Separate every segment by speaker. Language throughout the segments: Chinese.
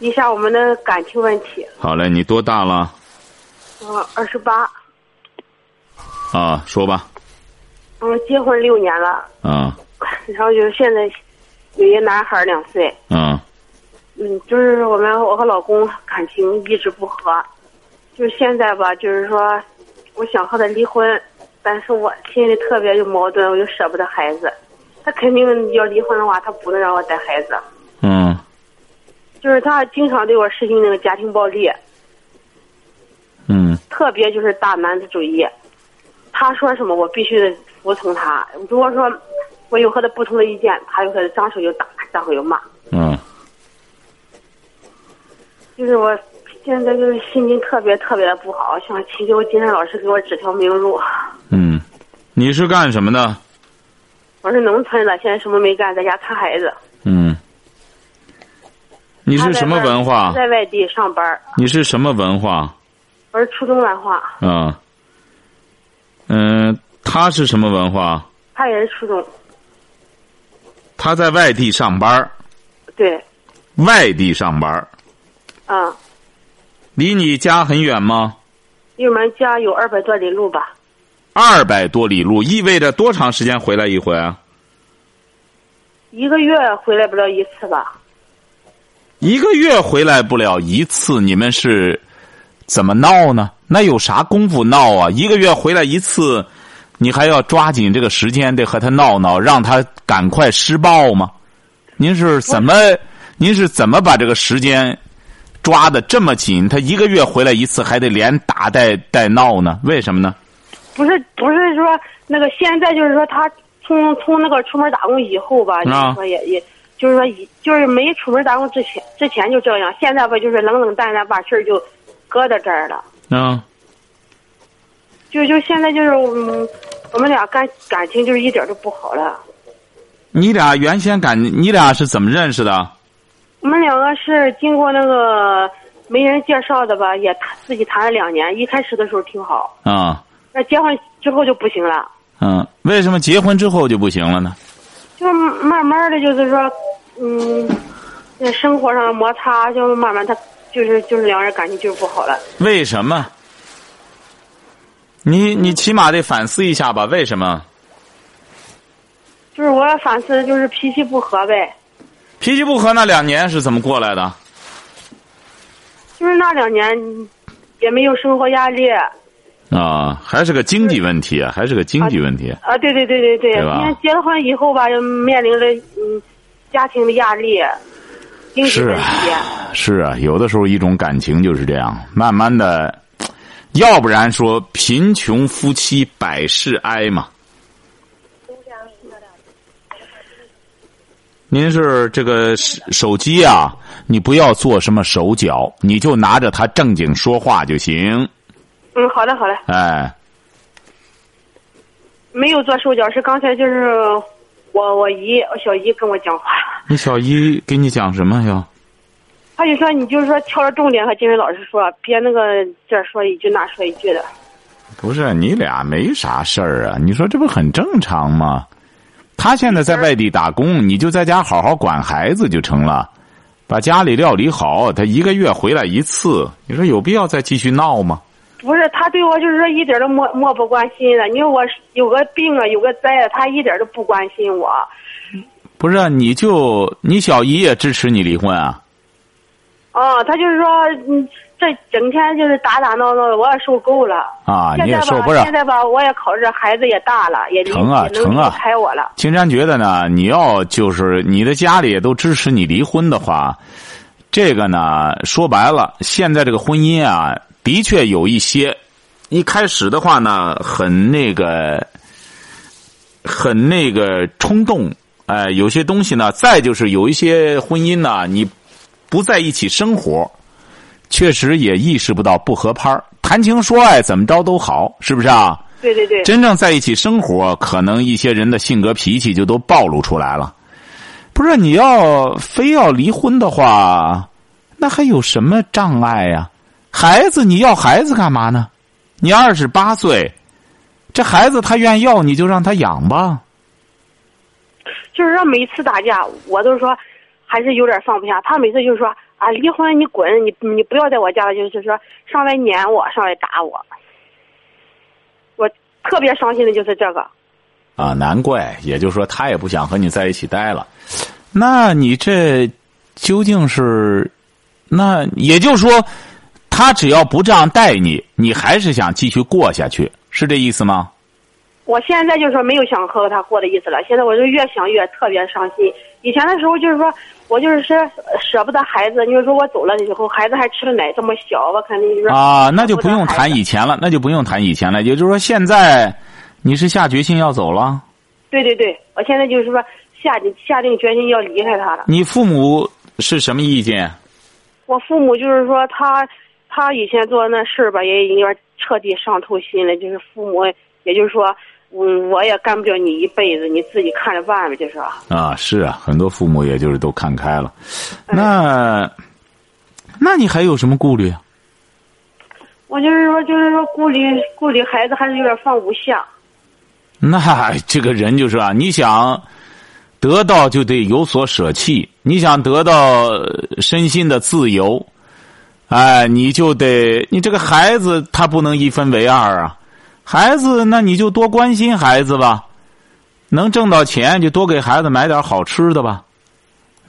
Speaker 1: 一下我们的感情问题。
Speaker 2: 好嘞，你多大了？
Speaker 1: 我二十八。
Speaker 2: 啊，说吧。
Speaker 1: 嗯，结婚六年了。
Speaker 2: 啊。
Speaker 1: 然后就是现在有一个男孩两岁。
Speaker 2: 啊。
Speaker 1: 嗯，就是我们我和老公感情一直不和，就是现在吧，就是说我想和他离婚，但是我心里特别有矛盾，我又舍不得孩子。他肯定要离婚的话，他不能让我带孩子。
Speaker 2: 嗯。
Speaker 1: 就是他经常对我实行那个家庭暴力。
Speaker 2: 嗯。
Speaker 1: 特别就是大男子主义，他说什么我必须得服从他。如果说我有和他不同的意见，他就和他张手就打，张手就骂。
Speaker 2: 嗯。
Speaker 1: 就是我现在就是心情特别特别的不好，想请求金山老师给我指条明路。
Speaker 2: 嗯，你是干什么的？
Speaker 1: 我是农村的，现在什么没干，在家看孩子。
Speaker 2: 嗯。你是什么文化？
Speaker 1: 在外地上班。
Speaker 2: 你是什么文化？
Speaker 1: 我是初中文化。
Speaker 2: 啊。嗯，他是什么文化？
Speaker 1: 他也是初中。
Speaker 2: 他在外地上班。
Speaker 1: 对。
Speaker 2: 外地上班。
Speaker 1: 嗯。
Speaker 2: 离你家很远吗？
Speaker 1: 离我们家有二百多里路吧。
Speaker 2: 二百多里路意味着多长时间回来一回啊？
Speaker 1: 一个月回来不了一次吧。
Speaker 2: 一个月回来不了一次，你们是怎么闹呢？那有啥功夫闹啊？一个月回来一次，你还要抓紧这个时间得和他闹闹，让他赶快施暴吗？您是怎么？您是怎么把这个时间抓的这么紧？他一个月回来一次，还得连打带带闹呢？为什么呢？
Speaker 1: 不是不是说那个现在就是说他从从那个出门打工以后吧，就是说也也就是说就是没出门打工之前之前就这样，现在吧就是冷冷淡淡把事儿就搁在这儿了。
Speaker 2: 嗯。
Speaker 1: 就就现在就是嗯，我们俩感感情就是一点都不好了。
Speaker 2: 你俩原先感你俩是怎么认识的？
Speaker 1: 我们两个是经过那个媒人介绍的吧，也谈自己谈了两年，一开始的时候挺好。
Speaker 2: 啊。
Speaker 1: 那结婚之后就不行了。
Speaker 2: 嗯，为什么结婚之后就不行了呢？
Speaker 1: 就慢慢的就是说，嗯，在生活上摩擦，就慢慢他就是就是两人感情就是不好了。
Speaker 2: 为什么？你你起码得反思一下吧？为什么？
Speaker 1: 就是我反思，就是脾气不和呗。
Speaker 2: 脾气不和，那两年是怎么过来的？
Speaker 1: 就是那两年也没有生活压力。
Speaker 2: 啊，还是个经济问题啊，还是个经济问题
Speaker 1: 啊！对对对对对，你看结了婚以后吧，就面临着嗯家庭的压力，经济问题。
Speaker 2: 是啊，有的时候一种感情就是这样，慢慢的，要不然说贫穷夫妻百事哀嘛。您是这个手机啊，你不要做什么手脚，你就拿着它正经说话就行。
Speaker 1: 嗯，好的，好的。
Speaker 2: 哎，
Speaker 1: 没有做手脚，是刚才就是我我姨我小姨跟我讲话。
Speaker 2: 你小姨给你讲什么呀？
Speaker 1: 他就说，你就是说挑着重点和金文老师说，别那个这说一句那说一句的。
Speaker 2: 不是，你俩没啥事儿啊？你说这不很正常吗？他现在在外地打工，你就在家好好管孩子就成了，把家里料理好。他一个月回来一次，你说有必要再继续闹吗？
Speaker 1: 不是他对我就是说一点都漠漠不关心的。你说我有个病啊，有个灾啊，他一点都不关心我。
Speaker 2: 不是，你就你小姨也支持你离婚啊？
Speaker 1: 哦，他就是说，嗯，这整天就是打打闹闹的，我也受够了。
Speaker 2: 啊，你也受
Speaker 1: 不了。现在吧，我也考虑孩子也大了，也
Speaker 2: 成啊，成啊，
Speaker 1: 开我了。
Speaker 2: 青山觉得呢，你要就是你的家里都支持你离婚的话，这个呢，说白了，现在这个婚姻啊。的确有一些，一开始的话呢，很那个，很那个冲动，哎，有些东西呢，再就是有一些婚姻呢，你不在一起生活，确实也意识不到不合拍谈情说爱怎么着都好，是不是啊？
Speaker 1: 对对对，
Speaker 2: 真正在一起生活，可能一些人的性格脾气就都暴露出来了。不是你要非要离婚的话，那还有什么障碍呀、孩子，你要孩子干嘛呢？你二十八岁，这孩子他愿意要，你就让他养吧。
Speaker 1: 就是说每次打架，我都说还是有点放不下。他每次就是说啊，离婚你滚，你你不要在我家了，就是说上来撵我，上来打我。我特别伤心的就是这个。
Speaker 2: 啊，难怪，也就是说他也不想和你在一起待了。那你这究竟是？那也就是说，他只要不这样待你，你还是想继续过下去，是这意思吗？
Speaker 1: 我现在就是说没有想和他过的意思了。现在我就越想越特别伤心。以前的时候就是说我就是说舍不得孩子，你说说我走了以后，孩子还吃了奶这么小，我肯定就是
Speaker 2: 啊，那就不用谈以前了，那就不用谈以前了。也就是说，现在你是下决心要走了？
Speaker 1: 对对对，我现在就是说下定下定决心要离开他了。
Speaker 2: 你父母是什么意见？
Speaker 1: 我父母就是说他他以前做的那事儿吧，也有点彻底伤透心了。就是父母，也就是说，嗯，我也干不了你一辈子，你自己看着办吧，就是。
Speaker 2: 啊，是啊，很多父母也就是都看开了。那，那你还有什么顾虑啊？
Speaker 1: 我就是说，就是说顾虑顾虑孩子还是有点放不下。
Speaker 2: 那 这个人就是啊，你想得到就得有所舍弃，你想得到身心的自由，哎，你就得你这个孩子他不能一分为二啊。孩子，那你就多关心孩子吧，能挣到钱就多给孩子买点好吃的吧。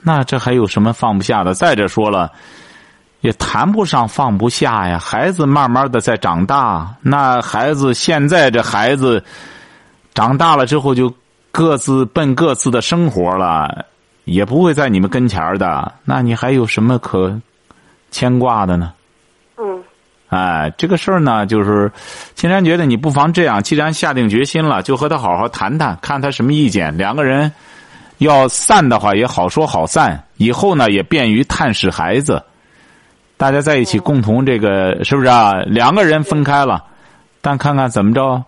Speaker 2: 那这还有什么放不下的？再者说了，也谈不上放不下呀。孩子慢慢的在长大，那孩子现在这孩子。长大了之后就各自奔各自的生活了，也不会在你们跟前儿的。那你还有什么可牵挂的呢？
Speaker 1: 嗯
Speaker 2: 哎，这个事儿呢，就是青山觉得你不妨这样，既然下定决心了，就和他好好谈谈，看他什么意见。两个人要散的话也好说好散，以后呢也便于探视孩子。大家在一起共同这个是不是啊？两个人分开了，但看看怎么着。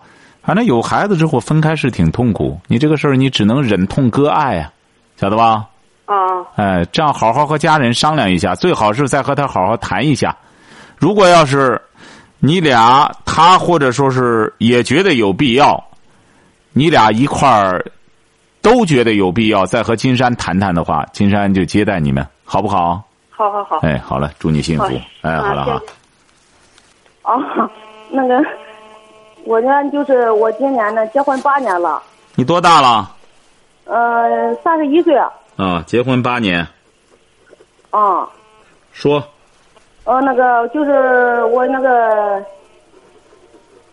Speaker 2: 反正有孩子之后分开是挺痛苦，你这个事儿你只能忍痛割爱啊，晓得吧？
Speaker 1: 啊
Speaker 2: 哎，这样好好和家人商量一下，最好是再和他好好谈一下。如果要是你俩他或者说是也觉得有必要，你俩一块儿都觉得有必要，再和金山谈谈的话，金山就接待你们，好不好？
Speaker 1: 好好好。
Speaker 2: 哎，好了，祝你幸福
Speaker 1: 好。
Speaker 2: 哎，好了哈
Speaker 1: 啊谢谢。
Speaker 3: 啊，那个，我呢就是我今年呢结婚八年了，
Speaker 2: 你多大了？
Speaker 3: 呃，三十一岁，
Speaker 2: 啊，结婚八年。
Speaker 3: 啊，
Speaker 2: 说，
Speaker 3: 呃，那个就是我那个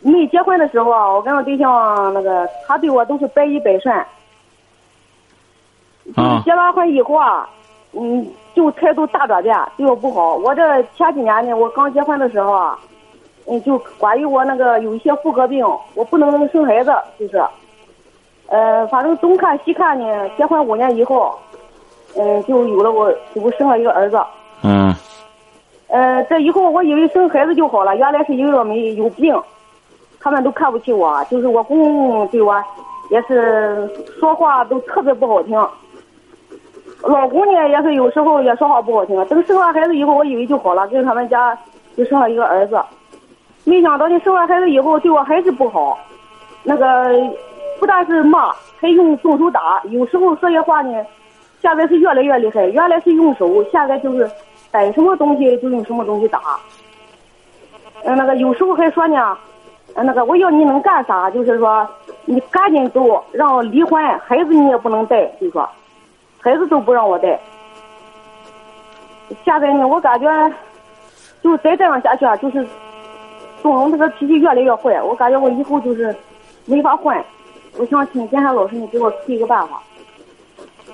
Speaker 3: 没结婚的时候啊，我跟我对象那个他对我都是百依百顺，就是
Speaker 2: 啊
Speaker 3: 结完婚以后啊，嗯，就态度大转变，对我不好。我这前几年呢，我刚结婚的时候啊，嗯，就关于我那个有一些妇科病，我不能生孩子，就是，呃，反正东看西看呢，结婚五年以后，嗯，就有了我，就生了一个儿子。
Speaker 2: 嗯
Speaker 3: 呃，这以后我以为生孩子就好了，原来是因为我没有病，他们都看不起我，就是我公公对我也是说话都特别不好听。老公呢也是有时候也说话不好听，等生完孩子以后，我以为就好了，跟他们家就生了一个儿子，没想到你生完孩子以后对我还是不好，那个不但是骂，还用动手打，有时候说些话呢，现在是越来越厉害，原来是用手，现在就是逮什么东西就用什么东西打。嗯，那个有时候还说呢，那个我要你能干啥？就是说你赶紧走，让我离婚，孩子你也不能带，就说孩子都不让我带。现在呢，我感觉就再这样下去啊，就是东龙这个脾气越来越坏，我感觉我以后就是没法混。我想请金山老师你给我出一个办法。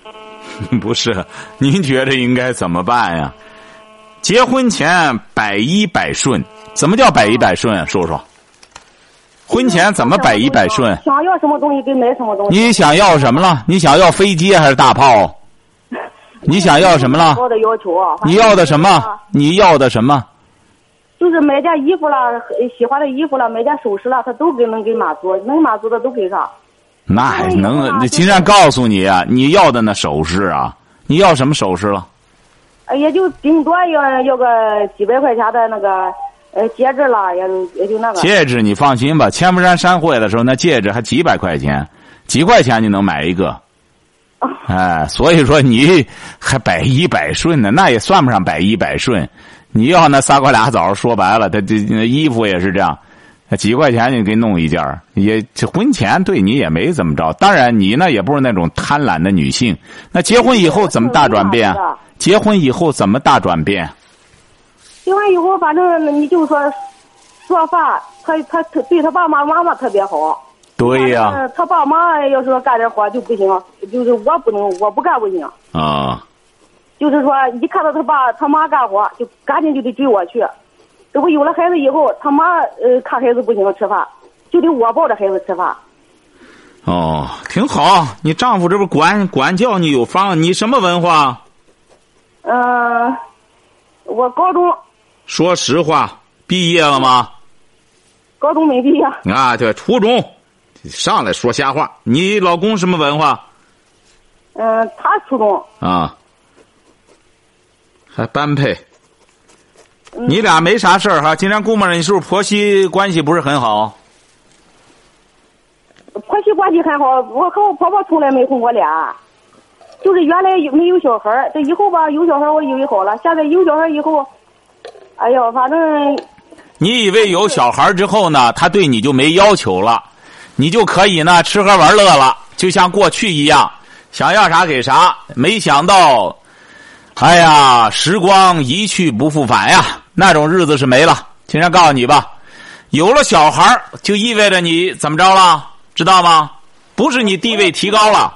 Speaker 2: 不是，您觉得应该怎么办呀？结婚前百依百顺，怎么叫百依百顺啊？说说，婚前怎么百依百顺？
Speaker 3: 想要什么东西给买什么东西。
Speaker 2: 你想要什么了？你想要飞机还是大炮？你想要什么了？
Speaker 3: 高的要求啊。
Speaker 2: 你要的什么？你要的什么？
Speaker 4: 就是买件衣服了，喜欢的衣服了，买件首饰了，他都给能给满足，能满足的都给上。
Speaker 2: 那还能？
Speaker 4: 妈
Speaker 2: 那金山告诉你啊，你要的那首饰啊，你要什么首饰了？
Speaker 4: 呃也就顶多要要个几百块钱的那个呃戒指了，也也就那个。
Speaker 2: 戒指你放心吧，千佛山山会的时候，那戒指还几百块钱，几块钱就能买一个。哎，所以说你还百依百顺呢，那也算不上百依百顺。你要那仨瓜俩枣，说白了，他这衣服也是这样，几块钱就给弄一件儿也这婚前对你也没怎么着。当然，你呢也不是那种贪婪的女性。那结婚以后怎么大转变？结婚以后怎么大转变？
Speaker 4: 结婚以后，反正你就说做饭，他他他对他爸爸妈妈特别好。
Speaker 2: 对呀、
Speaker 4: 呃他爸妈要是说干点活就不行，就是我不能，我不干不行。
Speaker 2: 啊。
Speaker 4: 就是说，一看到他爸他妈干活，就赶紧就得追我去。这不有了孩子以后，他妈呃看孩子不行吃饭，就得我抱着孩子吃饭。
Speaker 2: 哦，挺好。你丈夫这不管管教你有方，你什么文化？
Speaker 4: 嗯、我高中
Speaker 2: 说实话，毕业了吗？
Speaker 4: 高中没毕业，
Speaker 2: 啊，对，初中，上来说瞎话。你老公什么文化？
Speaker 4: 嗯、他初中，
Speaker 2: 啊，还般配。
Speaker 4: 嗯
Speaker 2: 你俩没啥事儿哈？今天估摸着你是不是婆媳关系不是很好？
Speaker 4: 婆媳关系很好，我和我婆婆从来没红过脸，就是原来有没有小孩儿，这以后吧有小孩儿我以为好了，现在有小孩儿以后，哎呦，反正
Speaker 2: 你以为有小孩之后呢，他对你就没要求了，你就可以呢吃喝玩乐了，就像过去一样，想要啥给啥。没想到，哎呀，时光一去不复返呀，那种日子是没了。今天告诉你吧，有了小孩就意味着你怎么着了，知道吗？不是你地位提高了，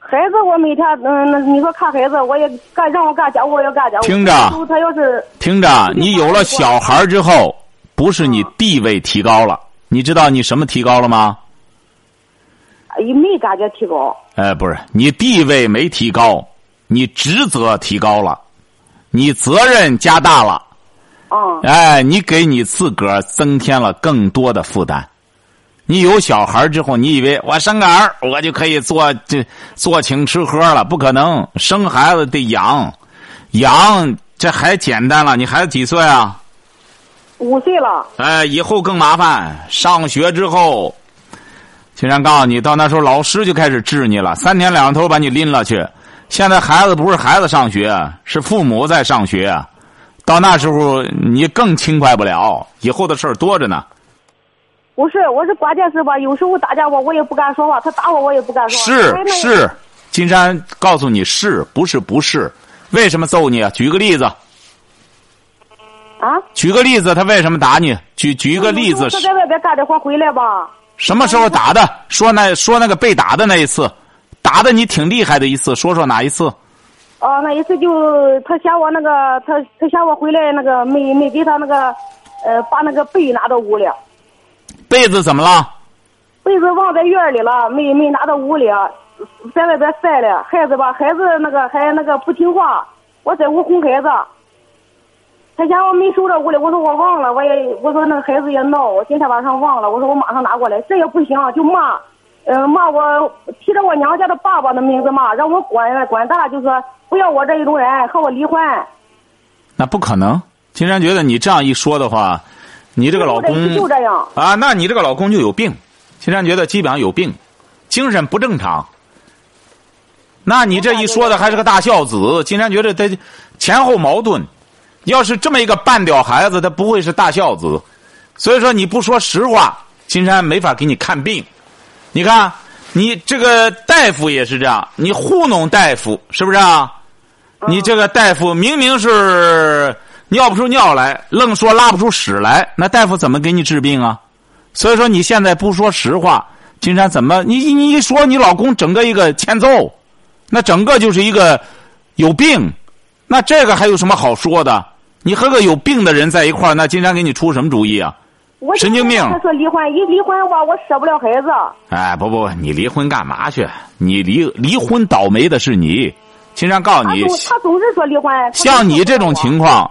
Speaker 4: 孩子我每天嗯，那你说看孩子，我也干让我干家务我也干家务。
Speaker 2: 听着
Speaker 4: 他要是
Speaker 2: 听着，你有了小孩之后，不是你地位提高了，你知道你什么提高了吗？
Speaker 4: 哎没感觉提高，
Speaker 2: 哎，不是，你地位没提高，你职责提高了，你责任加大了，
Speaker 4: 嗯，
Speaker 2: 哎，你给你自个儿增添了更多的负担。你有小孩之后，你以为我生个儿，我就可以做这做请吃喝了？不可能，生孩子得养，养这还简单了。你孩子几岁啊？
Speaker 4: 五岁了，
Speaker 2: 哎，以后更麻烦。上学之后，竟然告诉你，到那时候老师就开始治你了，三天两头把你拎了去。现在孩子不是孩子上学，是父母在上学。到那时候你更轻快不了，以后的事儿多着呢。
Speaker 4: 不是，我是关键是吧，有时候打架我我也不敢说话，他打我我也不敢说话。
Speaker 2: 是是，金山告诉你是不是不是？为什么揍你啊？举个例子，
Speaker 4: 啊，
Speaker 2: 举个例子，他为什么打你？举举一个例子
Speaker 4: 他在外边干点活回来吧，
Speaker 2: 什么时候打的？说那说那个被打的那一次，打的你挺厉害的一次，说说哪一次？
Speaker 4: 哦，那一次就他嫌我那个他他嫌我回来那个没没给他那个呃把那个被拿到屋里，
Speaker 2: 被子怎么了？
Speaker 4: 被子忘在院里了，没没拿到屋里，在外边晒了。孩子吧，孩子那个还那个不听话，我在屋哄孩子。他嫌我没收着屋里，我说我忘了，我也我说那个孩子也闹，我今天晚上忘了，我说我马上拿过来，这也不行，就骂，嗯、骂我提着我娘家的爸爸的名字骂，让我滚滚大，就说不要我这一种人，和我离婚。
Speaker 2: 那不可能。金山觉得你这样一说的话，你这个老公
Speaker 4: 就这样，
Speaker 2: 啊，那你这个老公就有病。金山觉得基本上有病，精神不正常。那你这一说的还是个大孝子，金山觉得他前后矛盾。要是这么一个半吊孩子，他不会是大孝子。所以说你不说实话，金山没法给你看病。你看，你这个大夫也是这样，你糊弄大夫是不是啊？你这个大夫明明是尿不出尿来，愣说拉不出屎来，那大夫怎么给你治病啊？所以说你现在不说实话，金山怎么你你一说你老公整个一个欠揍，那整个就是一个有病，那这个还有什么好说的？你和个有病的人在一块儿，那金山给你出什么主意啊？
Speaker 4: 我
Speaker 2: 神经病
Speaker 4: 他说离婚，一离婚吧，我舍不了孩子。
Speaker 2: 哎，不不，你离婚干嘛去？你离离婚倒霉的是你。金山告诉你
Speaker 4: 他，总是说离婚。
Speaker 2: 像你这种情况，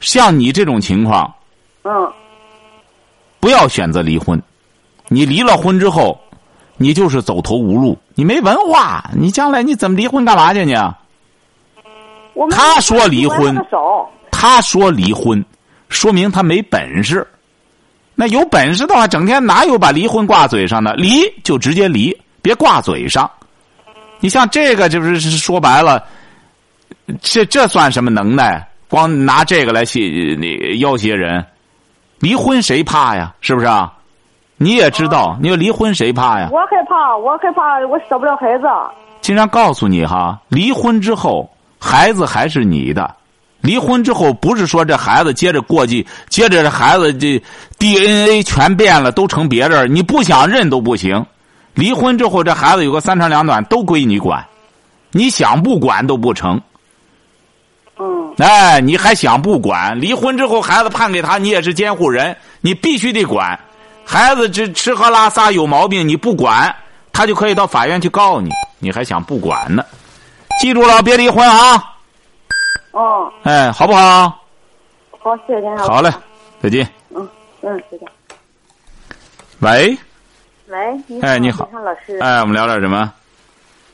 Speaker 2: 像你这种情况，
Speaker 5: 嗯
Speaker 2: 不要选择离婚。你离了婚之后，你就是走投无路，你没文化，你将来你怎么离婚干嘛去
Speaker 5: 你？
Speaker 2: 他说离婚他说离婚，说明他没本事。那有本事的话，整天哪有把离婚挂嘴上的？离就直接离，别挂嘴上。你像这个，就是说白了，这这算什么能耐？光拿这个来挟你要挟人，离婚谁怕呀？是不是啊？你也知道，你说离婚谁怕呀？
Speaker 5: 我害怕，我害怕，我舍不了孩子。
Speaker 2: 经常告诉你哈，离婚之后孩子还是你的。离婚之后不是说这孩子接着过继，接着这孩子这 DNA 全变了，都成别人，你不想认都不行。离婚之后这孩子有个三长两短都归你管，你想不管都不成。
Speaker 5: 嗯
Speaker 2: 哎，你还想不管？离婚之后孩子判给他，你也是监护人，你必须得管。孩子这吃喝拉撒有毛病，你不管，他就可以到法院去告你，你还想不管呢？记住了，别离婚啊！
Speaker 5: 哦，
Speaker 2: 哎，好不好？
Speaker 5: 好，谢谢您。
Speaker 2: 好嘞，再见。
Speaker 5: 嗯嗯，再见。
Speaker 2: 喂，
Speaker 5: 喂，你
Speaker 2: 哎你好
Speaker 5: 老师。
Speaker 2: 哎，我们聊点什么？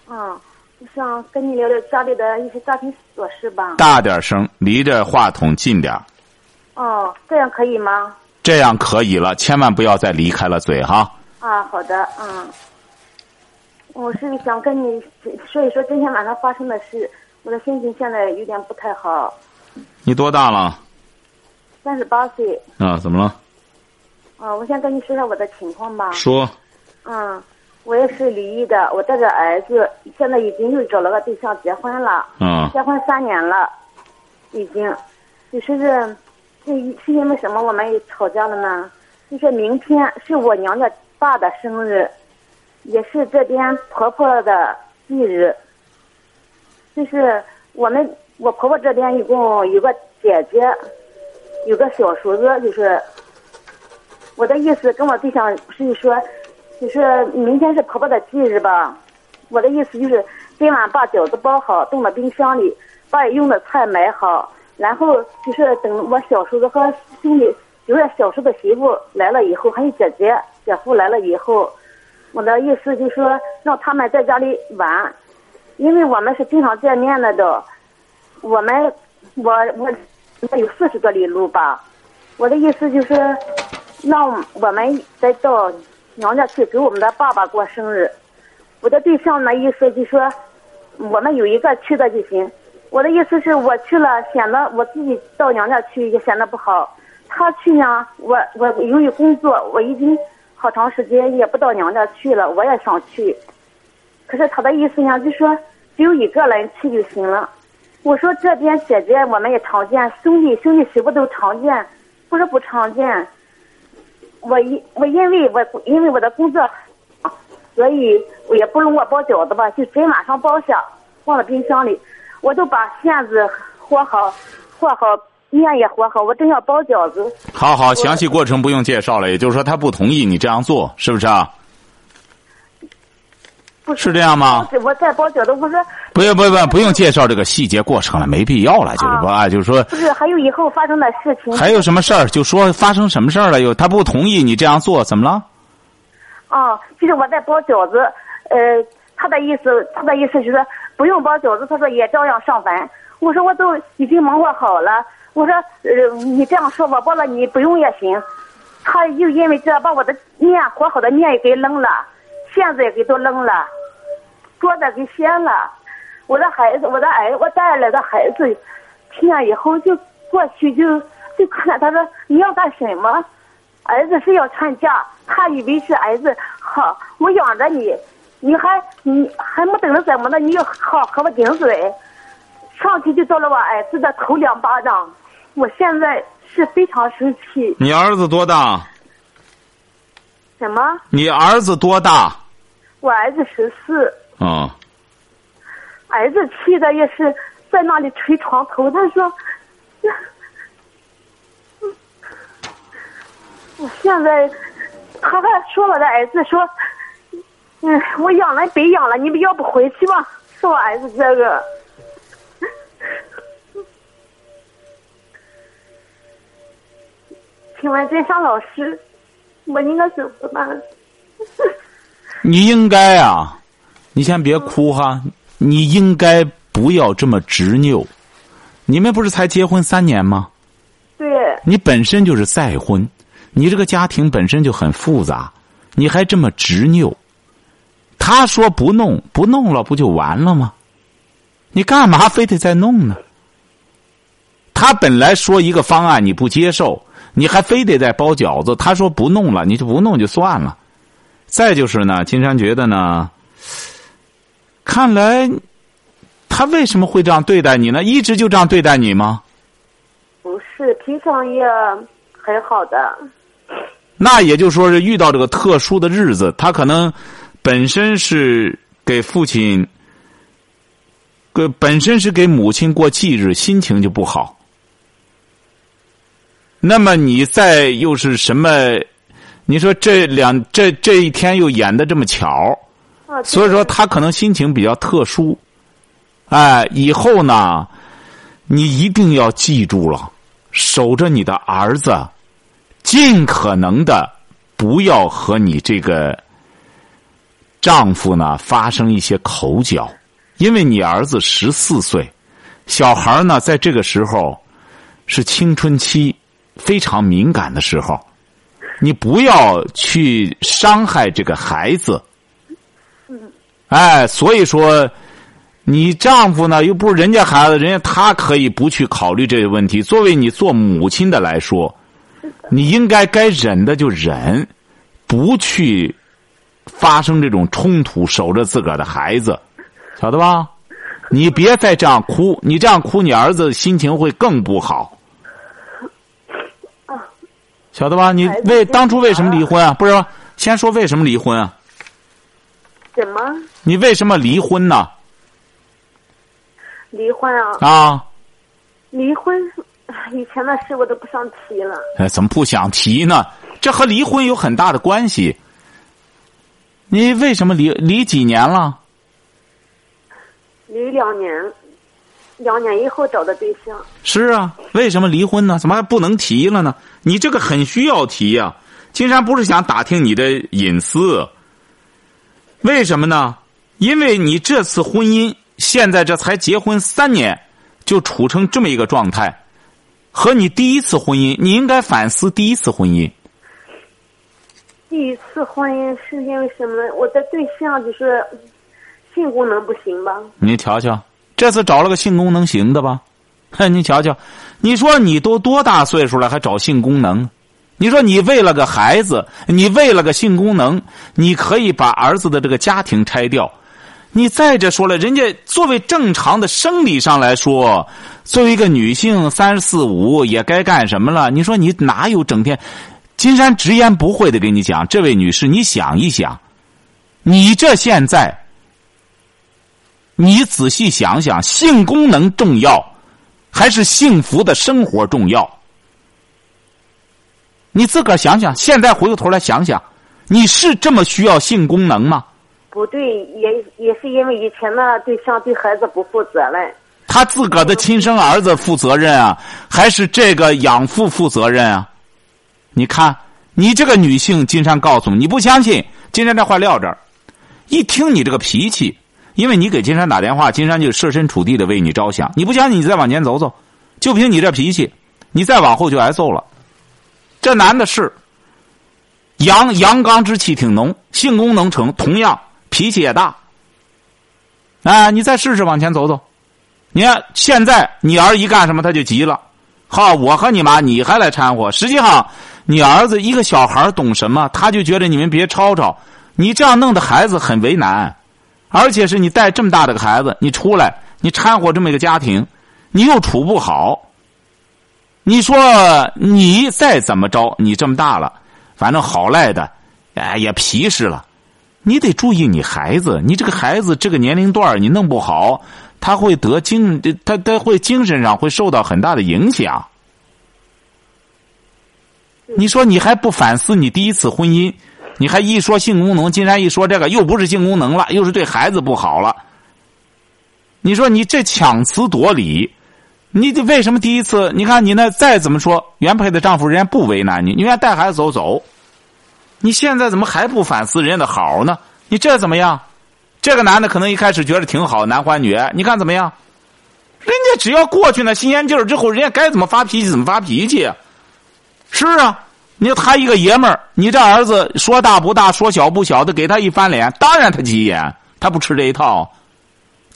Speaker 5: 嗯，我想跟你聊聊家里的一些家庭琐事吧。
Speaker 2: 大点声，离着话筒近点儿
Speaker 5: 哦，这样可以吗？
Speaker 2: 这样可以了。千万不要再离开了嘴哈。
Speaker 5: 啊，好的，嗯。我是想跟你说一说今天晚上发生的事。我的心情现在有点不太好，
Speaker 2: 你多大了？
Speaker 5: 三十八岁。
Speaker 2: 啊，怎么了？
Speaker 5: 啊，我先跟你说说我的情况吧。
Speaker 2: 说。
Speaker 5: 嗯，我也是离异的，我带着儿子，现在已经又找了个对象结婚了。
Speaker 2: 嗯
Speaker 5: 结婚三年了，已经，就是这，是是因为什么我们也吵架了呢？就是明天是我娘家爸的生日，也是这边婆婆的忌日。就是我们我婆婆这边一共有个姐姐，有个小叔子，就是我的意思跟我对象是说，就是明天是婆婆的忌日吧。我的意思就是今晚把饺子包好，冻到冰箱里，把用的菜买好，然后就是等我小叔子和兄弟，就是小叔子媳妇来了以后，还有姐姐、姐夫来了以后，我的意思就是说让他们在家里玩。因为我们是经常见面的都，我们我我那有四十多里路吧，我的意思就是让我们再到娘家去给我们的爸爸过生日。我的对象呢意思就说我们有一个去的就行。我的意思是我去了显得我自己到娘家去也显得不好，他去呢我我由于工作我已经好长时间也不到娘家去了，我也想去。可是他的意思呢，就说只有一个人去就行了。我说这边姐姐我们也常见，兄弟兄弟媳妇都常见。不是不常见。我因我因为我因为我的工作，所以我也不容我包饺子吧，就今晚上包下，放到冰箱里。我都把馅子和好，和好面也和好，我正要包饺子。
Speaker 2: 好好，详细过程不用介绍了。也就是说，他不同意你这样做，是不是啊？
Speaker 5: 不
Speaker 2: 是这样吗？
Speaker 5: 我我在包饺子，我说
Speaker 2: 不用不用不用介绍这个细节过程了，没必要了，就是说啊，就是说
Speaker 5: 不是还有以后发生的事情。
Speaker 2: 还有什么事儿，就说发生什么事儿了？又他不同意你这样做，怎么了？
Speaker 5: 哦，就是我在包饺子，呃，他的意思，他的意思就是不用包饺子，他说也照样上坟。我说我都已经忙活好了，我说呃，你这样说我包了，你不用也行。他又因为这把我的面和好的面也给扔了，馅子也给都扔了，桌子给掀了。我的孩子，我的儿，我带来的孩子，听了以后就过去就就看他说你要干什么？儿子是要劝架，他以为是儿子好，我养着你，你还你还没等着怎么的，你又好和我顶嘴，上去就到了我儿子的头两巴掌，我现在是非常生气。
Speaker 2: 你儿子多大？
Speaker 5: 什么？
Speaker 2: 你儿子多大？
Speaker 5: 我儿子十四，
Speaker 2: 嗯，
Speaker 5: 儿子气的也是在那里捶床头，他说。我现在，他还说我的儿子说，嗯，我养了别养了，你们要不回去吧？说我儿子这个，
Speaker 1: 请问这上老师，我应该怎么办？
Speaker 2: 你应该啊，你先别哭哈，你应该不要这么执拗。你们不是才结婚三年吗？
Speaker 1: 对，
Speaker 2: 你本身就是再婚，你这个家庭本身就很复杂，你还这么执拗。他说不弄，不弄了，不就完了吗？你干嘛非得再弄呢？他本来说一个方案你不接受，你还非得再包饺子。他说不弄了，你就不弄就算了。再就是呢，金山觉得呢，看来他为什么会这样对待你呢？一直就这样对待你吗？
Speaker 1: 不是，平常也很好的。
Speaker 2: 那也就说是遇到这个特殊的日子，他可能本身是给父亲，个本身是给母亲过忌日，心情就不好。那么你再又是什么？你说这两这这一天又演的这么巧，
Speaker 1: 啊，
Speaker 2: 所以说他可能心情比较特殊。哎，以后呢，你一定要记住了，守着你的儿子，尽可能的不要和你这个丈夫呢发生一些口角，因为你儿子十四岁，小孩呢在这个时候是青春期，非常敏感的时候，你不要去伤害这个孩子。哎，所以说，你丈夫呢又不是人家孩子，人家他可以不去考虑这些问题。作为你做母亲的来说，你应该该忍的就忍，不去发生这种冲突，守着自个儿的孩子，晓得吧？你别再这样哭，你这样哭，你儿子心情会更不好。晓得吧？你为当初为什么离婚啊？不是，先说为什么离婚啊？
Speaker 1: 怎么
Speaker 2: 你为什么离婚呢？
Speaker 1: 离婚啊？
Speaker 2: 啊？
Speaker 1: 离婚，以前的事我都不想提了。
Speaker 2: 哎，怎么不想提呢？这和离婚有很大的关系。你为什么离离几年了？
Speaker 1: 离两年，两年以后找的对象。
Speaker 2: 是啊，为什么离婚呢？怎么还不能提了呢？你这个很需要提呀、金山不是想打听你的隐私，为什么呢？因为你这次婚姻现在这才结婚三年，就处成这么一个状态，和你第一次婚姻，你应该反思第一次婚姻。
Speaker 1: 第一次婚姻是因为什么呢？我的对象就是性功能不行吧？
Speaker 2: 你瞧瞧，这次找了个性功能行的吧？哼，你瞧瞧，你说你都多大岁数了，还找性功能？你说你为了个孩子，你为了个性功能，你可以把儿子的这个家庭拆掉。你再者说了，人家作为正常的生理上来说，作为一个女性，三十四五也该干什么了？你说你哪有整天？金山直言不讳的给你讲，这位女士，你想一想，你这现在。你仔细想想，性功能重要，还是幸福的生活重要？你自个儿想想，现在回过头来想想，你是这么需要性功能吗？
Speaker 1: 不对，也也是因为以前的对象对孩子不负责任。
Speaker 2: 他自个儿的亲生儿子负责任啊，还是这个养父负责任啊？你看，你这个女性，金山告诉你，你不相信，金山这话撂这儿，一听你这个脾气，因为你给金山打电话，金山就设身处地的为你着想。你不相信，你再往前走走，就凭你这脾气，你再往后就挨揍了。这男的是阳阳刚之气挺浓，性功能成，同样脾气也大。啊，你再试试往前走走。你看现在你儿一干什么他就急了，好，我和你妈你还来掺和。实际上，你儿子一个小孩懂什么？他就觉得你们别吵吵，你这样弄得孩子很为难，而且是你带这么大的个孩子，你出来你掺和这么一个家庭，你又处不好。你说你再怎么着，你这么大了，反正好赖的，哎也皮实了。你得注意你孩子，你这个孩子这个年龄段你弄不好，他会得精，他他会精神上会受到很大的影响。你说你还不反思你第一次婚姻，你还一说性功能，金山一说这个又不是性功能了，又是对孩子不好了。你说你这强词夺理，你这为什么第一次？你看你那再怎么说，原配的丈夫人家不为难你，你愿带孩子走走。你现在怎么还不反思人家的好呢？你这怎么样？这个男的可能一开始觉得挺好，男欢女爱，你看怎么样？人家只要过去那新鲜劲儿之后，人家该怎么发脾气怎么发脾气。是啊，你说他一个爷们儿，你这儿子说大不大，说小不小的，给他一翻脸，当然他急眼，他不吃这一套。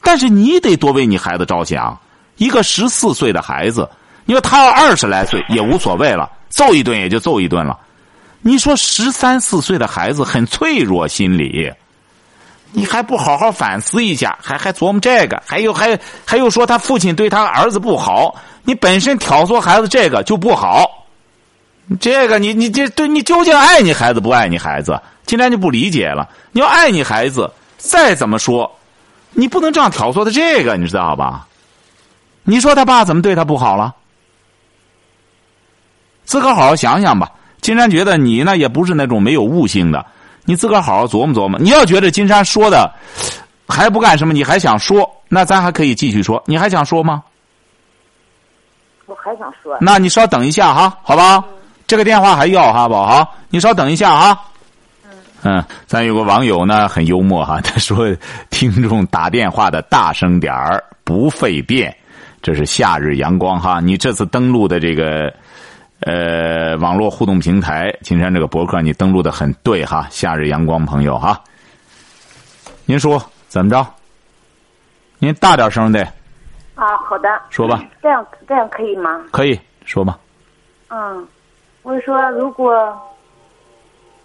Speaker 2: 但是你得多为你孩子着想。一个十四岁的孩子，你说他要二十来岁也无所谓了，揍一顿也就揍一顿了。你说十三四岁的孩子很脆弱，心理，你还不好好反思一下，还还琢磨这个，还有还还有说他父亲对他儿子不好，你本身挑唆孩子这个就不好。这个你你这对你究竟爱你孩子不爱你孩子？今天就不理解了。你要爱你孩子，再怎么说，你不能这样挑唆的这个，你知道吧？你说他爸怎么对他不好了？自个儿好好想想吧。金山觉得你呢也不是那种没有悟性的，你自个儿好好琢磨琢磨。你要觉得金山说的还不干什么，你还想说，那咱还可以继续说。你还想说吗？
Speaker 5: 我还想说。
Speaker 2: 那你稍等一下哈，好吧？这个电话还要哈，宝哈，你稍等一下啊。嗯，咱有个网友呢很幽默哈，他说听众打电话的大声点儿，不费电。这是夏日阳光哈，你这次登录的这个呃网络互动平台，金山这个博客，你登录的很对哈。夏日阳光朋友哈，您说怎么着？您大点声的。
Speaker 5: 啊，好的。
Speaker 2: 说吧。
Speaker 5: 这样这样可以吗？
Speaker 2: 可以说吧。
Speaker 5: 嗯，我说，如果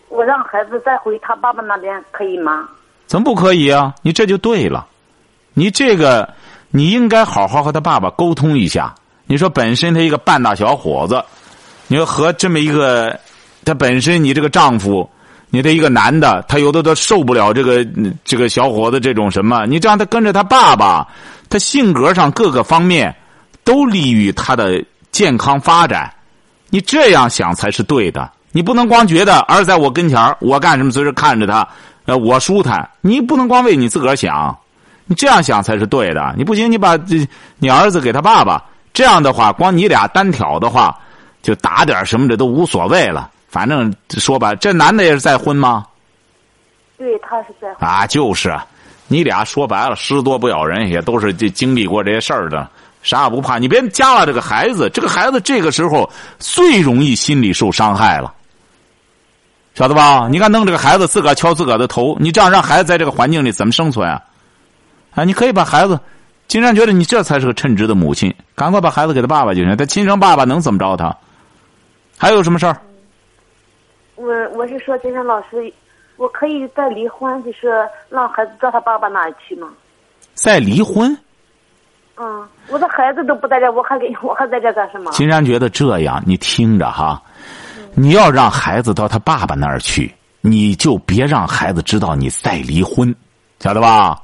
Speaker 5: 我让孩子再回他爸爸那边，可以吗？
Speaker 2: 怎么不可以啊？你这就对了，你这个。你应该好好和他爸爸沟通一下。你说本身他一个半大小伙子，你说和这么一个，他本身你这个丈夫，你的一个男的，他有的都受不了这个这个小伙子这种什么。你这样他跟着他爸爸，他性格上各个方面都利于他的健康发展。你这样想才是对的。你不能光觉得儿子在我跟前我干什么随时看着他，呃，我舒坦。你不能光为你自个儿想。你这样想才是对的。你不行，你把这你儿子给他爸爸，这样的话，光你俩单挑的话，就打点什么的都无所谓了。反正说吧，这男的也是再婚吗？
Speaker 5: 对，他是再婚。
Speaker 2: 啊，就是，你俩说白了，狮子多不咬人，也都是经历过这些事儿的，啥也不怕。你别加了这个孩子，这个孩子这个时候最容易心理受伤害了，晓得吧？你看弄这个孩子自个儿敲自个儿的头，你这样让孩子在这个环境里怎么生存啊？啊，你可以把孩子，金山觉得你这才是个称职的母亲，赶快把孩子给他爸爸就行。他亲生爸爸能怎么着他？还有什么事儿？
Speaker 5: 我我是说，金山老师，我可以再离婚，就是让孩子到他爸爸那里去吗？
Speaker 2: 再离婚？
Speaker 5: 嗯，我的孩子都不在这，我还给我还在这干什么？
Speaker 2: 金山觉得这样，你听着哈，你要让孩子到他爸爸那儿去，你就别让孩子知道你再离婚，晓得吧？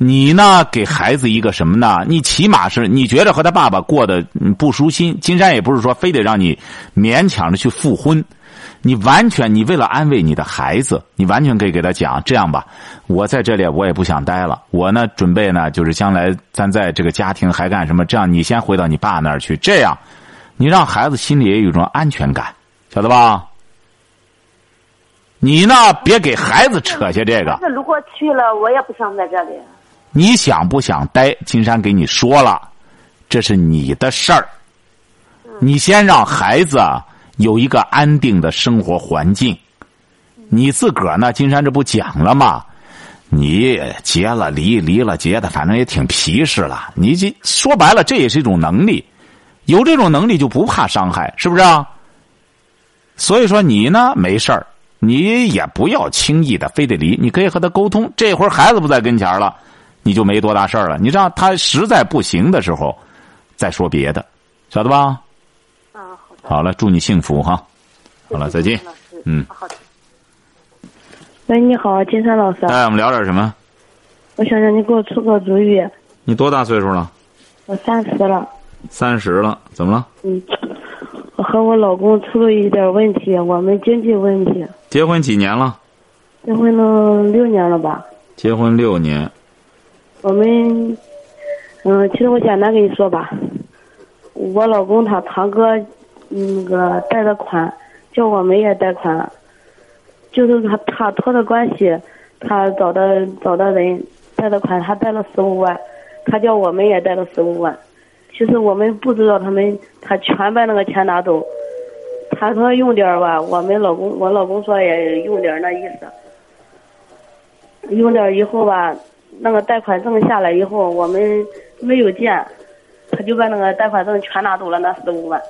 Speaker 2: 你呢？给孩子一个什么呢？你起码是你觉得和他爸爸过得不舒心。金山也不是说非得让你勉强的去复婚，你完全你为了安慰你的孩子，你完全可以给他讲这样吧。我在这里我也不想待了，我呢准备呢就是将来咱在这个家庭还干什么？这样你先回到你爸那儿去，这样你让孩子心里也有一种安全感，晓得吧？你呢别给孩子扯下这个。
Speaker 5: 那如果去了，我也不想在这里。
Speaker 2: 你想不想待？金山给你说了，这是你的事儿。你先让孩子有一个安定的生活环境。你自个儿呢？金山这不讲了吗？你结了离，离了结的，反正也挺皮实了。你这说白了，这也是一种能力。有这种能力就不怕伤害，是不是啊？所以说你呢，没事儿，你也不要轻易的非得离。你可以和他沟通。这会儿孩子不在跟前了。你就没多大事儿了。你这样，他实在不行的时候，再说别的，晓得吧？
Speaker 5: 好
Speaker 2: 了，祝你幸福哈。好了，再见。嗯。
Speaker 5: 好的。喂，你好，金山老师。
Speaker 2: 哎，我们聊点什么？
Speaker 5: 我想让你给我出个主意。
Speaker 2: 你多大岁数了？
Speaker 5: 我三十了。
Speaker 2: 三十了，怎么了？
Speaker 5: 嗯，我和我老公出了一点问题，我们经济问题。
Speaker 2: 结婚几年了？
Speaker 5: 结婚了六年了吧？
Speaker 2: 结婚六年。
Speaker 5: 我们，嗯，其实我简单跟你说吧，
Speaker 6: 我老公他堂哥那个贷的款，叫我们也贷款，就是他他托的关系，他找的找的人贷的款，他贷了十五万，他叫我们也贷了十五万。其实我们不知道他们他全把那个钱拿走，他说用点吧，我们老公我老公说也用点那意思，用点以后吧，那个贷款证下来以后，我们没有见，他就把那个贷款证全拿走了，那十五万。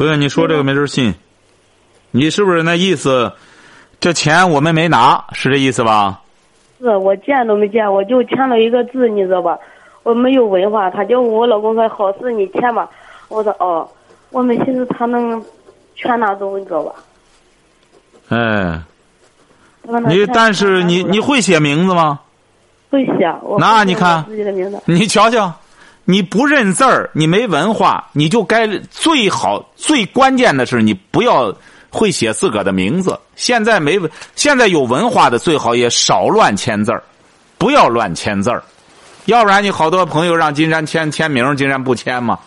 Speaker 2: 不用你说这个没人信，你是不是那意思？这钱我们没拿，是这意思吧？
Speaker 6: 是我见都没见，我就签了一个字，你知道吧？我没有文化，他叫我老公说好事你签吧，我说哦，我们寻思他能全拿走，你知道吧？
Speaker 2: 哎，你但是你你会写名字吗？
Speaker 6: 会写，我会写我
Speaker 2: 那你看
Speaker 6: 自己的名字，
Speaker 2: 你瞧瞧，你不认字儿，你没文化，你就该最好最关键的是你不要会写自个儿的名字。现在没，现在有文化的最好也少乱签字儿，不要乱签字儿，要不然你好多朋友让金山签签名，金山不签嘛。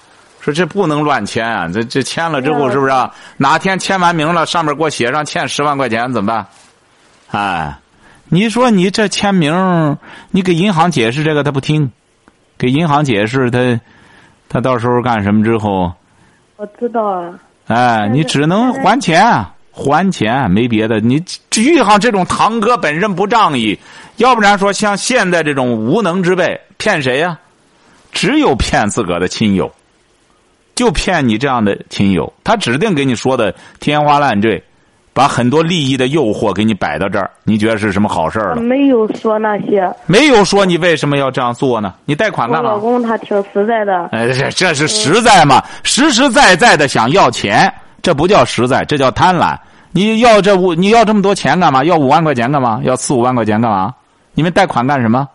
Speaker 2: 说这不能乱签啊！这这签了之后是不是啊？哪天签完名了，上面给我写上欠十万块钱怎么办？哎，你说你这签名，你给银行解释这个他不听，给银行解释他，他到时候干什么之后，
Speaker 6: 我知道啊。
Speaker 2: 哎，你只能还钱，还钱没别的。你遇上这种堂哥本身不仗义，要不然说像现在这种无能之辈，骗谁呀、只有骗自个儿的亲友，就骗你这样的亲友，他指定给你说的天花乱坠，把很多利益的诱惑给你摆到这儿，你觉得是什么好事儿了？
Speaker 6: 没有说那些，
Speaker 2: 没有说你为什么要这样做呢？你贷款
Speaker 6: 我老
Speaker 2: 干嘛？
Speaker 6: 公他挺实在的，
Speaker 2: 哎，这这是实在嘛？实实在在的想要钱，这不叫实在，这叫贪婪。你要这五，你要这么多钱干嘛？要五万块钱干嘛？要四五万块钱干嘛？你们贷款干什么？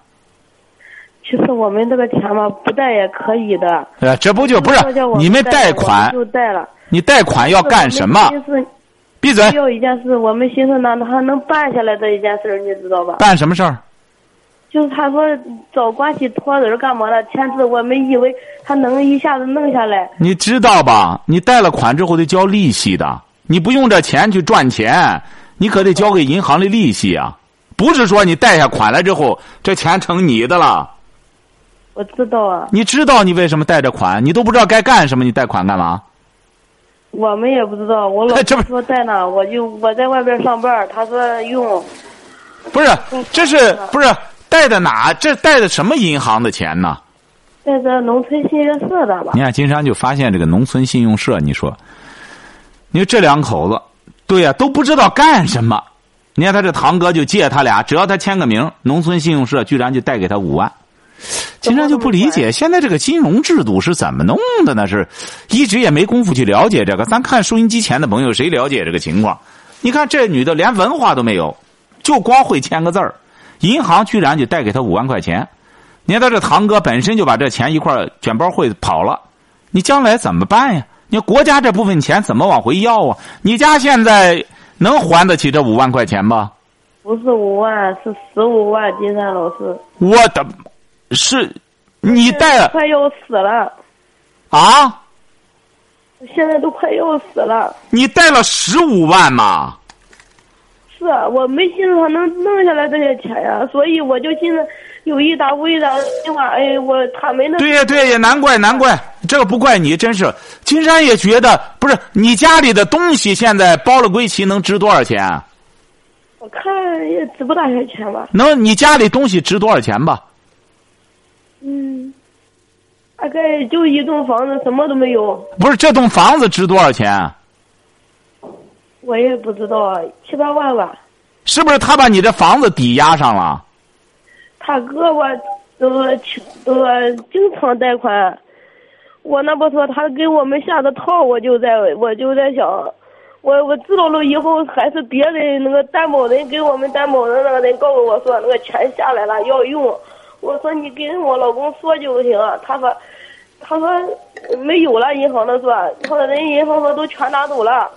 Speaker 6: 其实我们这个钱嘛，不贷也可以的。
Speaker 2: 呃，这不就不是你们贷款？
Speaker 6: 就贷了。
Speaker 2: 你贷款要干什么闭嘴！
Speaker 6: 还有一件事，我们寻思呢，他能办下来这一件事，你知道吧？
Speaker 2: 办什么事儿？
Speaker 6: 就是他说找关系托人干嘛的，签字我们以为他能一下子弄下来。
Speaker 2: 你知道吧？你贷了款之后得交利息的，你不用这钱去赚钱，你可得交给银行的利息啊！不是说你贷下款来之后，这钱成你的了。
Speaker 6: 我知道啊，
Speaker 2: 你知道你为什么贷着款？你都不知道该干什么，你贷款干嘛？
Speaker 6: 我们也不知道。我老
Speaker 2: 这不
Speaker 6: 公说在呢，我就我在外边上班，他说用。
Speaker 2: 不是，这是不是贷的哪？这贷的什么银行的钱呢？
Speaker 6: 贷的农村信用社的吧
Speaker 2: 你？看，金山就发现这个农村信用社，你说，你说这两口子，对呀、都不知道干什么。你看他这堂哥就借他俩，只要他签个名，农村信用社居然就贷给他五万。金山就不理解，现在这个金融制度是怎么弄的呢？是一直也没工夫去了解这个。咱看收音机前的朋友，谁了解这个情况？你看这女的连文化都没有，就光会签个字儿，银行居然就贷给他五万块钱。你看他这堂哥本身就把这钱一块儿卷包会跑了，你将来怎么办呀？你国家这部分钱怎么往回要啊？你家现在能还得起这五万块钱吗？
Speaker 6: 不是五万，是十五万。金山老师，
Speaker 2: 我的，是，你带了
Speaker 6: 快要死了，
Speaker 2: 啊？
Speaker 6: 现在都快要死了。
Speaker 2: 你带了十五万嘛？
Speaker 6: 是啊我没寻思他能弄下来这些钱呀，所以我就寻思有一打无一打的电话，哎，我他们那
Speaker 2: 对呀，对呀，难怪难怪，这个不怪你，真是。金山也觉得不是你家里的东西现在包了归齐能值多少钱？
Speaker 6: 我看也值不大些钱吧，
Speaker 2: 能你家里东西值多少钱吧？
Speaker 6: 嗯，大概就一栋房子，什么都没有，
Speaker 2: 不是这栋房子值多少钱？
Speaker 6: 我也不知道，七八万吧。
Speaker 2: 是不是他把你这房子抵押上了？
Speaker 6: 他哥我都都经常贷款，我那不说他给我们下的套，我就在我就在想，我我知道了以后还是别人那个担保人给我们担保的那个人告诉我说那个钱下来了要用，我说你跟我老公说就行，他说他说没有了，银行的说，他说人家银行说都全拿走了。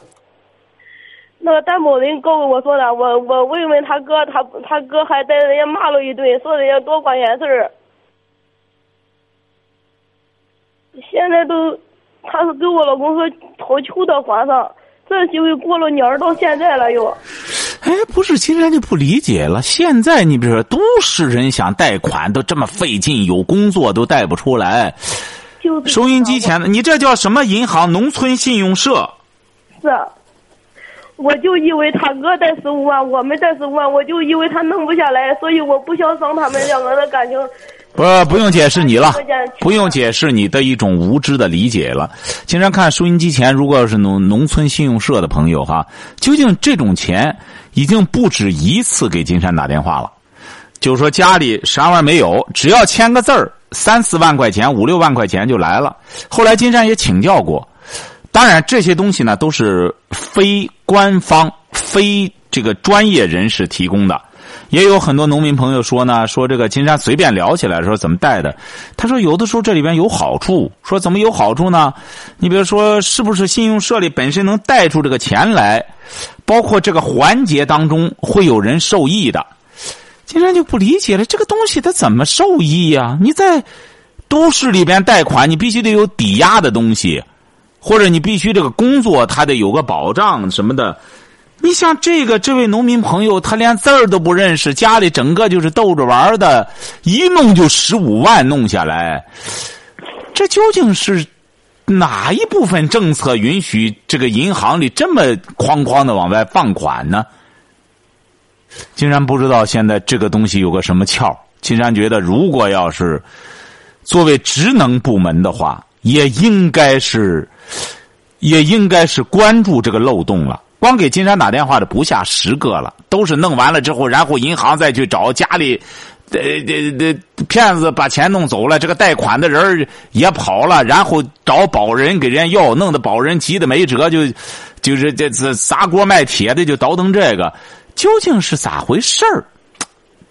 Speaker 6: 那个担保人告诉我说的，我我问问他哥，他他哥还带人家骂了一顿，说人家多管闲事儿。现在都，他是跟我老公说讨求的还上，这因为过了年到现在了又。
Speaker 2: 哎，不是，金山就不理解了。现在你比如说，都市人想贷款都这么费劲，有工作都贷不出来。
Speaker 6: 就
Speaker 2: 收音机前的，你这叫什么银行？农村信用社。
Speaker 6: 是。我就以为他哥贷十五万，我们贷十五万，我就以为他弄不下来，所以我不想伤他们两个的感情。
Speaker 2: 不，不用解释你了，不用解释你的一种无知的理解了。经常看收音机前，如果要是农农村信用社的朋友哈，究竟这种钱已经不止一次给金山打电话了，就说家里啥玩意没有，只要签个字儿，三四万块钱、五六万块钱就来了。后来金山也请教过，当然这些东西呢都是非官方、非这个专业人士提供的。也有很多农民朋友说呢，说这个金山随便聊起来，说怎么贷的？他说有的时候这里边有好处，说怎么有好处呢？你比如说，是不是信用社里本身能贷出这个钱来？包括这个环节当中会有人受益的？金山就不理解了，这个东西它怎么受益呀？你在都市里边贷款，你必须得有抵押的东西，或者你必须这个工作它得有个保障什么的。你像这个这位农民朋友，他连字儿都不认识，家里整个就是逗着玩的，一弄就十五万弄下来，这究竟是哪一部分政策允许这个银行里这么哐哐的往外放款呢？竟然不知道现在这个东西有个什么窍。金山觉得，如果要是作为职能部门的话，也应该是，也应该是关注这个漏洞了。光给金山打电话的不下十个了，都是弄完了之后，然后银行再去找家里，呃，这这骗子把钱弄走了，这个贷款的人也跑了，然后找保人给人家要，弄得保人急得没辙，就就是这这砸锅卖铁的就倒腾这个，究竟是咋回事儿？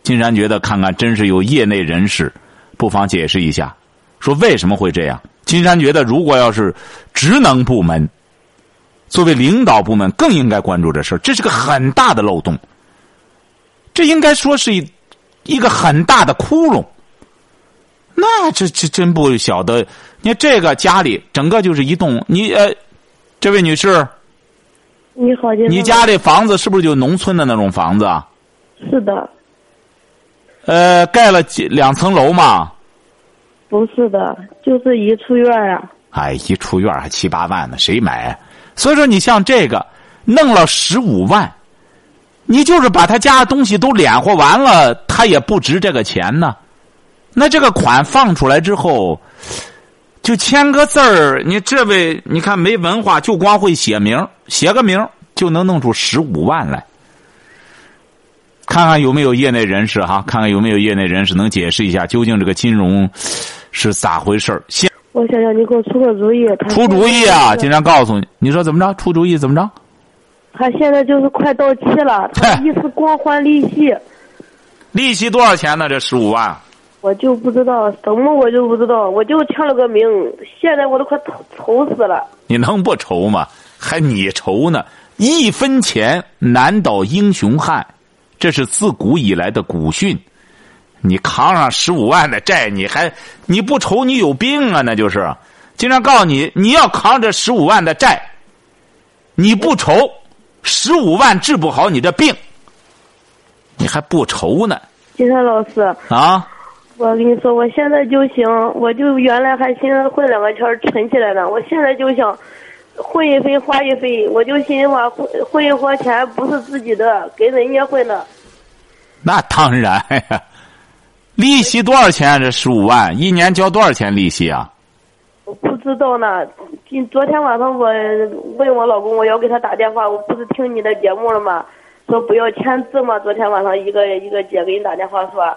Speaker 2: 金山觉得看看，真是有业内人士，不妨解释一下，说为什么会这样？金山觉得，如果要是职能部门。作为领导部门，更应该关注这事儿。这是个很大的漏洞，这应该说是一一个很大的窟窿。那这这真不晓得。你看这个家里整个就是一栋，你呃，这位女士，
Speaker 6: 你好，
Speaker 2: 你家里房子是不是就农村的那种房子啊？
Speaker 6: 是的。
Speaker 2: 呃，盖了几两层楼吗？
Speaker 6: 不是的，就是一处院啊。
Speaker 2: 哎，一处院还七八万呢，谁买？所以说，你像这个弄了十五万，你就是把他家的东西都敛和完了，他也不值这个钱呢。那这个款放出来之后，就签个字儿，你这位你看没文化，就光会写名，写个名就能弄出十五万来。看看有没有业内人士哈，看看有没有业内人士能解释一下，究竟这个金融是咋回事先。
Speaker 6: 我想让，你给我出个主意。
Speaker 2: 出主意啊！经常告诉你，你说怎么着？出主意怎么着？
Speaker 6: 他现在就是快到期了，他一次光还利息。
Speaker 2: 利息多少钱呢？这十五万？
Speaker 6: 我就不知道，什么我就不知道，我就签了个名，现在我都快愁愁死了。
Speaker 2: 你能不愁吗？还你愁呢？一分钱难倒英雄汉，这是自古以来的古训。你扛上十五万的债，你还你不愁你有病啊？那就是，经常告诉你，你要扛着十五万的债，你不愁十五万治不好你的病，你还不愁呢？
Speaker 6: 金山老师
Speaker 2: 啊，
Speaker 6: 我跟你说，我现在就行，我就原来还寻思混两个钱存起来呢，我现在就想混一分花一分，我就寻思话混混一花钱不是自己的，给人家混的。
Speaker 2: 那当然呀。利息多少钱？这十五万一年交多少钱利息啊？
Speaker 6: 我不知道呢。今昨天晚上我问我老公，我要给他打电话。我不是听你的节目了吗？说不要签字吗？昨天晚上一个一个姐给你打电话说，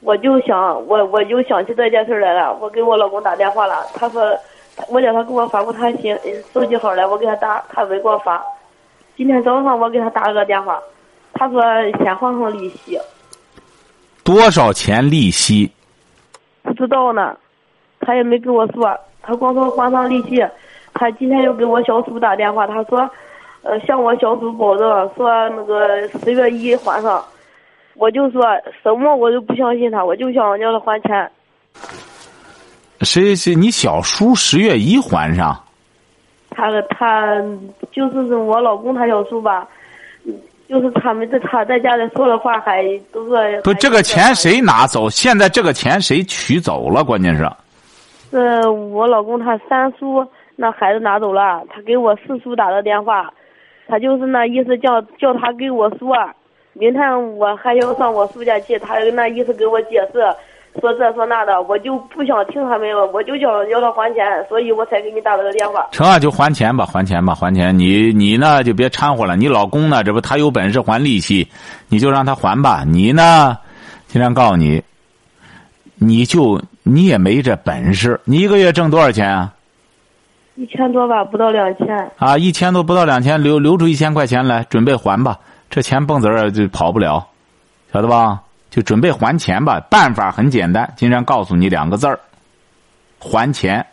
Speaker 6: 我就想我我就想起这件事来了。我给我老公打电话了，他说我叫他给我发过他信手机号来，我给他打，他没给我发。今天早上我给他打了个电话，他说先还上利息。
Speaker 2: 多少钱利息？
Speaker 6: 不知道呢，他也没跟我说，他光说还上利息。他今天又给我小叔打电话，他说，呃，向我小叔保证，说那个十月一还上。我就说什么我都不相信他，我就想叫他还钱。
Speaker 2: 谁谁你小叔十月一还上？
Speaker 6: 他他就是我老公他小叔吧，就是他们在他在家里说的话还都是
Speaker 2: 不，这个钱谁拿走？现在这个钱谁取走了？关键是，
Speaker 6: 是我老公他三叔那孩子拿走了，他给我四叔打的电话，他就是那意思叫叫他给我说，明天我还要上我叔家去，他那意思给我解释。说这说那的，我就不想听他们了，我就想要他还钱，所以我才给你打了个电话。
Speaker 2: 成啊，就还钱吧，还钱吧，还钱。你你呢就别掺和了。你老公呢，这不他有本事还利息，你就让他还吧。你呢，经常告诉你，你就你也没这本事。你一个月挣多少钱啊？
Speaker 6: 一千多吧，不到两千。
Speaker 2: 啊，一千多不到两千，留留出一千块钱来准备还吧。这钱蹦子儿就跑不了，晓得吧？就准备还钱吧，办法很简单，金山告诉你两个字儿：还钱。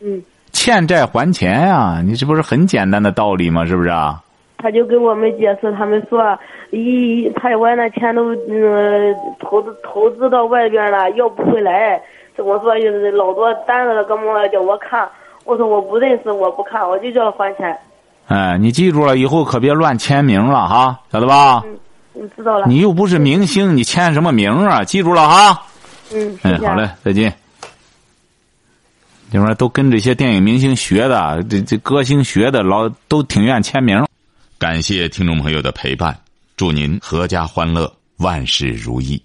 Speaker 6: 嗯。
Speaker 2: 欠债还钱呀，你这不是很简单的道理吗？是不是啊？
Speaker 6: 他就给我们解释，他们说，一他外那钱都嗯投资投资到外边了，要不回来。怎么说？就是老多单子了跟我叫我看，我说我不认识，我不看，我就叫他还钱。
Speaker 2: 哎，你记住了，以后可别乱签名了哈，晓得吧？
Speaker 6: 嗯。你知道了。
Speaker 2: 你又不是明星，你签什么名啊？记住了哈。
Speaker 6: 嗯。
Speaker 2: 哎，好嘞，再见。你们都跟这些电影明星学的，这这歌星学的，老都挺愿签名。感谢听众朋友的陪伴，祝您阖家欢乐，万事如意。